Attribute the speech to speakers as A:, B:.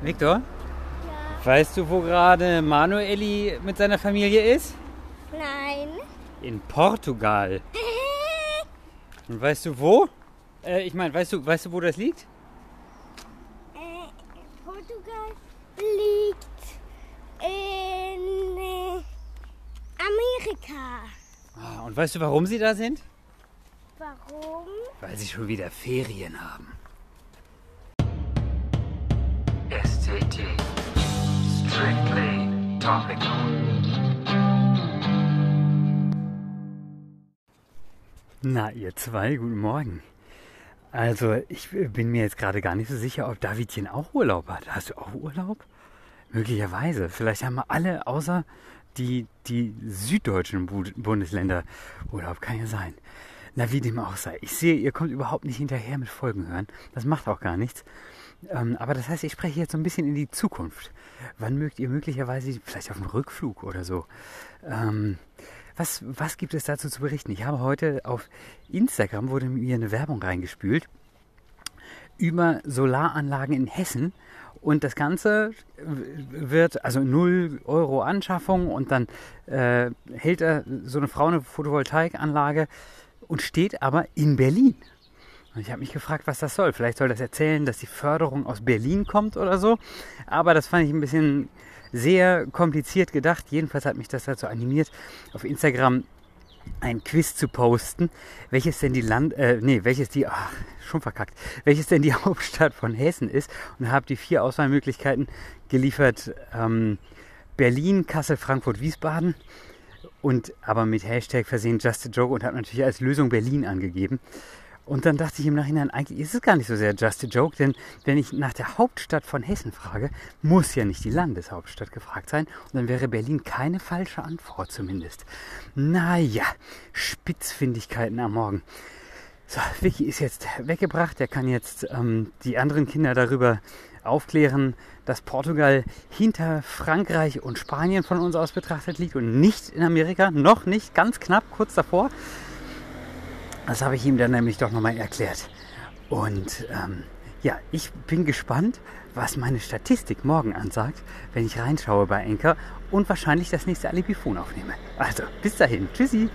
A: Viktor,
B: Ja.
A: weißt du, wo gerade Manueli mit seiner Familie ist?
B: Nein.
A: In Portugal. Und weißt du wo? Äh, ich meine, weißt du, weißt du, wo das liegt?
B: Äh, Portugal liegt in äh, Amerika.
A: Ah, Und weißt du, warum sie da sind?
B: Warum?
A: Weil sie schon wieder Ferien haben.
C: STT. Strictly topical.
A: Na, ihr zwei, guten Morgen. Also, ich bin mir jetzt gerade gar nicht so sicher, ob Davidchen auch Urlaub hat. Hast du auch Urlaub? Möglicherweise. Vielleicht haben wir alle außer die, die süddeutschen Bu Bundesländer Urlaub. Kann ja sein. Na, wie dem auch sei. Ich sehe, ihr kommt überhaupt nicht hinterher mit Folgen hören. Das macht auch gar nichts. Ähm, aber das heißt, ich spreche jetzt so ein bisschen in die Zukunft. Wann mögt ihr möglicherweise, vielleicht auf dem Rückflug oder so, ähm, was, was gibt es dazu zu berichten? Ich habe heute auf Instagram wurde mir eine Werbung reingespült über Solaranlagen in Hessen. Und das Ganze wird, also 0 Euro Anschaffung und dann äh, hält da so eine Frau eine Photovoltaikanlage und steht aber in Berlin. Und ich habe mich gefragt, was das soll. Vielleicht soll das erzählen, dass die Förderung aus Berlin kommt oder so. Aber das fand ich ein bisschen sehr kompliziert gedacht. Jedenfalls hat mich das dazu animiert, auf Instagram ein Quiz zu posten, welches denn die Land, äh, nee, welches die, ach, schon verkackt, welches denn die Hauptstadt von Hessen ist und habe die vier Auswahlmöglichkeiten geliefert: ähm, Berlin, Kassel, Frankfurt, Wiesbaden und aber mit Hashtag versehen Just a Joke und habe natürlich als Lösung Berlin angegeben. Und dann dachte ich im Nachhinein, eigentlich ist es gar nicht so sehr just a joke, denn wenn ich nach der Hauptstadt von Hessen frage, muss ja nicht die Landeshauptstadt gefragt sein. Und dann wäre Berlin keine falsche Antwort zumindest. Naja, Spitzfindigkeiten am Morgen. So, Vicky ist jetzt weggebracht. Er kann jetzt ähm, die anderen Kinder darüber aufklären, dass Portugal hinter Frankreich und Spanien von uns aus betrachtet liegt und nicht in Amerika. Noch nicht, ganz knapp, kurz davor. Das habe ich ihm dann nämlich doch nochmal erklärt. Und ähm, ja, ich bin gespannt, was meine Statistik morgen ansagt, wenn ich reinschaue bei Enker und wahrscheinlich das nächste Alibifon aufnehme. Also, bis dahin. Tschüssi.